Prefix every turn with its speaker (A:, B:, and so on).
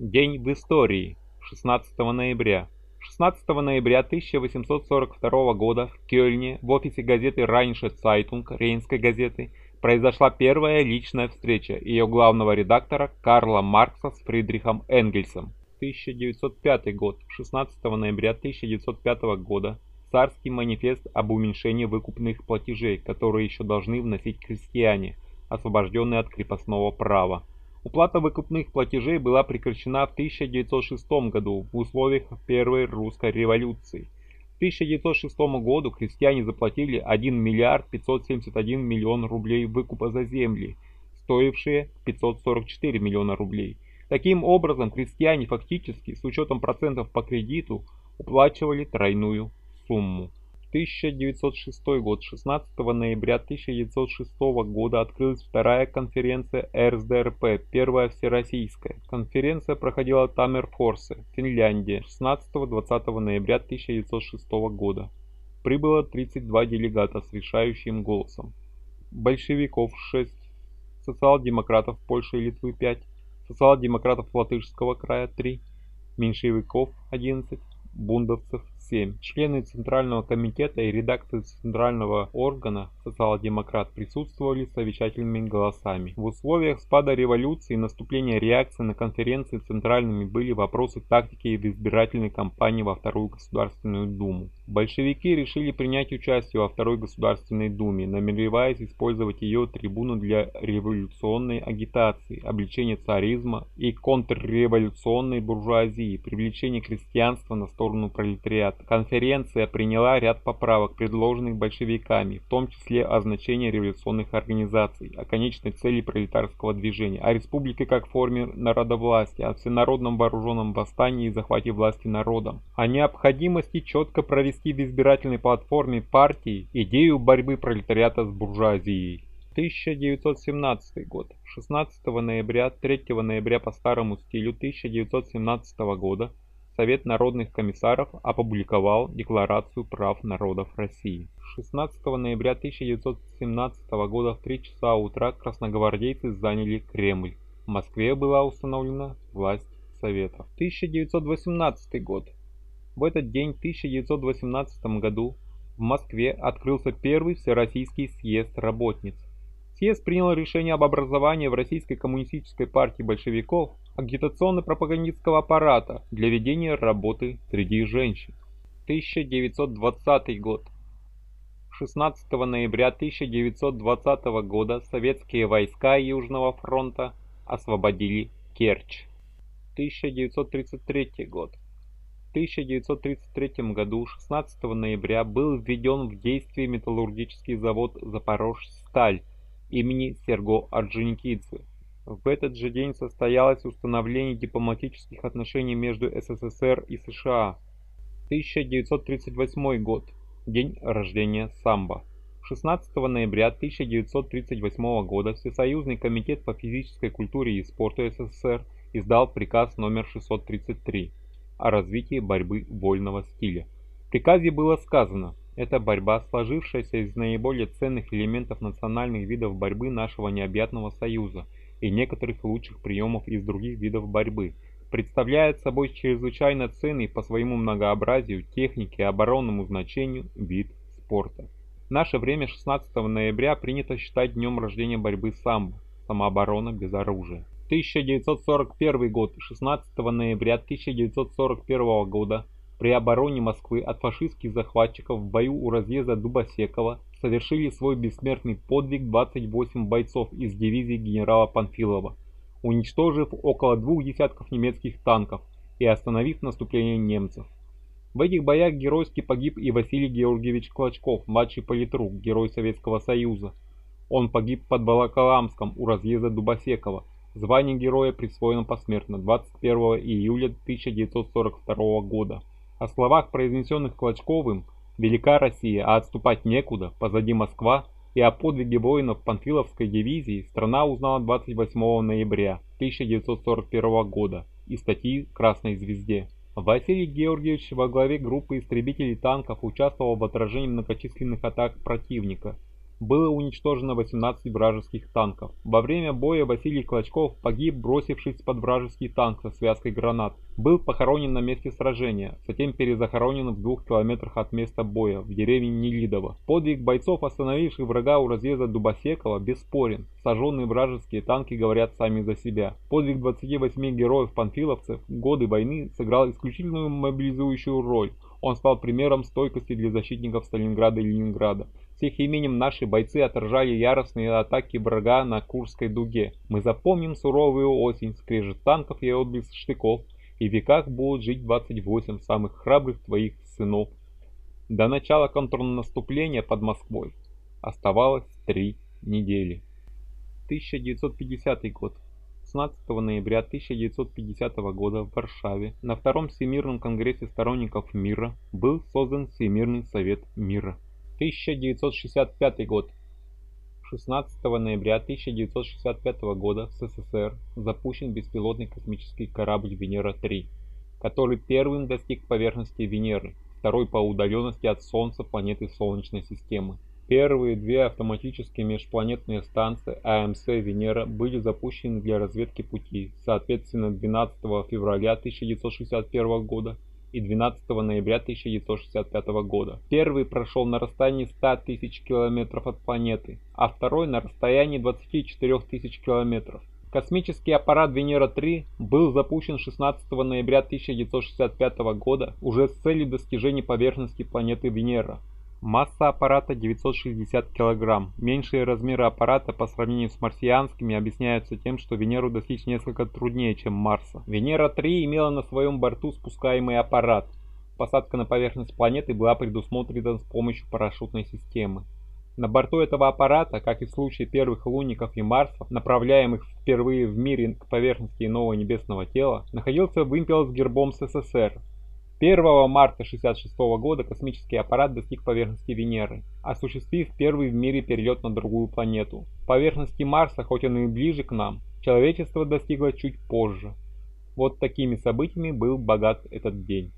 A: День в истории. 16 ноября. 16 ноября 1842 года в Кёльне в офисе газеты Rheinische Zeitung Рейнской газеты произошла первая личная встреча ее главного редактора Карла Маркса с Фридрихом Энгельсом. 1905 год. 16 ноября 1905 года царский манифест об уменьшении выкупных платежей, которые еще должны вносить крестьяне, освобожденные от крепостного права. Уплата выкупных платежей была прекращена в 1906 году в условиях Первой русской революции. К 1906 году крестьяне заплатили 1 миллиард 571 миллион рублей выкупа за земли, стоившие 544 миллиона рублей. Таким образом, крестьяне фактически, с учетом процентов по кредиту, уплачивали тройную сумму. 1906 год. 16 ноября 1906 года открылась вторая конференция РСДРП, первая всероссийская. Конференция проходила в Таммерфорсе, Финляндия, 16-20 ноября 1906 года. Прибыло 32 делегата с решающим голосом. Большевиков 6, социал-демократов Польши и Литвы 5, социал-демократов Латышского края 3, меньшевиков 11, бундовцев 7. Члены Центрального комитета и редакции Центрального органа социал-демократ присутствовали совещательными голосами. В условиях спада революции и наступления реакции на конференции центральными были вопросы тактики в избирательной кампании во Вторую Государственную Думу. Большевики решили принять участие во Второй Государственной Думе, намереваясь использовать ее трибуну для революционной агитации, обличения царизма и контрреволюционной буржуазии, привлечения крестьянства на сторону пролетариата. Конференция приняла ряд поправок, предложенных большевиками, в том числе о значении революционных организаций, о конечной цели пролетарского движения, о республике как форме народовластия, о всенародном вооруженном восстании и захвате власти народом, о необходимости четко провести в избирательной платформе партии идею борьбы пролетариата с буржуазией. 1917 год. 16 ноября, 3 ноября по старому стилю 1917 года Совет народных комиссаров опубликовал Декларацию прав народов России. 16 ноября 1917 года в 3 часа утра красногвардейцы заняли Кремль. В Москве была установлена власть Советов. 1918 год. В этот день, в 1918 году, в Москве открылся первый Всероссийский съезд работниц. Съезд принял решение об образовании в Российской коммунистической партии большевиков агитационно-пропагандистского аппарата для ведения работы среди женщин. 1920 год. 16 ноября 1920 года советские войска Южного фронта освободили Керчь. 1933 год. В 1933 году 16 ноября был введен в действие металлургический завод «Запорожсталь» имени Серго Орджоникидзе. В этот же день состоялось установление дипломатических отношений между СССР и США. 1938 год. День рождения самбо. 16 ноября 1938 года Всесоюзный комитет по физической культуре и спорту СССР издал приказ номер 633 о развитии борьбы вольного стиля. В приказе было сказано, это борьба, сложившаяся из наиболее ценных элементов национальных видов борьбы нашего необъятного союза – и некоторых лучших приемов из других видов борьбы, представляет собой чрезвычайно ценный по своему многообразию, технике и оборонному значению вид спорта. В наше время 16 ноября принято считать днем рождения борьбы самбо, самооборона без оружия. 1941 год, 16 ноября 1941 года при обороне Москвы от фашистских захватчиков в бою у разъезда Дубосекова совершили свой бессмертный подвиг 28 бойцов из дивизии генерала Панфилова, уничтожив около двух десятков немецких танков и остановив наступление немцев. В этих боях геройски погиб и Василий Георгиевич Клочков, младший политрук, герой Советского Союза. Он погиб под Балакаламском у разъезда Дубосекова. Звание героя присвоено посмертно 21 июля 1942 года. О словах, произнесенных Клочковым, Велика Россия, а отступать некуда, позади Москва, и о подвиге воинов Панфиловской дивизии страна узнала 28 ноября 1941 года из статьи «Красной звезде». Василий Георгиевич во главе группы истребителей танков участвовал в отражении многочисленных атак противника. Было уничтожено 18 вражеских танков. Во время боя Василий Клочков погиб, бросившись под вражеский танк со связкой гранат. Был похоронен на месте сражения, затем перезахоронен в двух километрах от места боя, в деревне Нелидово. Подвиг бойцов, остановивших врага у разъезда Дубосекова, бесспорен. Сожженные вражеские танки говорят сами за себя. Подвиг 28 героев-панфиловцев годы войны сыграл исключительную мобилизующую роль. Он стал примером стойкости для защитников Сталинграда и Ленинграда. С их именем наши бойцы отражали яростные атаки врага на Курской дуге. Мы запомним суровую осень, скрежет танков и отблеск штыков, и в веках будут жить 28 самых храбрых твоих сынов. До начала контрнаступления под Москвой оставалось три недели. 1950 год. 16 ноября 1950 года в Варшаве на Втором Всемирном конгрессе сторонников мира был создан Всемирный совет мира. 1965 год. 16 ноября 1965 года в СССР запущен беспилотный космический корабль Венера-3, который первым достиг поверхности Венеры, второй по удаленности от Солнца планеты Солнечной системы. Первые две автоматические межпланетные станции АМС «Венера» были запущены для разведки пути, соответственно 12 февраля 1961 года и 12 ноября 1965 года. Первый прошел на расстоянии 100 тысяч километров от планеты, а второй на расстоянии 24 тысяч километров. Космический аппарат Венера-3 был запущен 16 ноября 1965 года уже с целью достижения поверхности планеты Венера. Масса аппарата 960 кг. Меньшие размеры аппарата по сравнению с марсианскими объясняются тем, что Венеру достичь несколько труднее, чем Марса. Венера-3 имела на своем борту спускаемый аппарат. Посадка на поверхность планеты была предусмотрена с помощью парашютной системы. На борту этого аппарата, как и в случае первых лунников и Марсов, направляемых впервые в мире к поверхности иного небесного тела, находился вымпел с гербом СССР, 1 марта 1966 года космический аппарат достиг поверхности Венеры, осуществив первый в мире перелет на другую планету. Поверхности Марса, хоть он и ближе к нам, человечество достигло чуть позже. Вот такими событиями был богат этот день.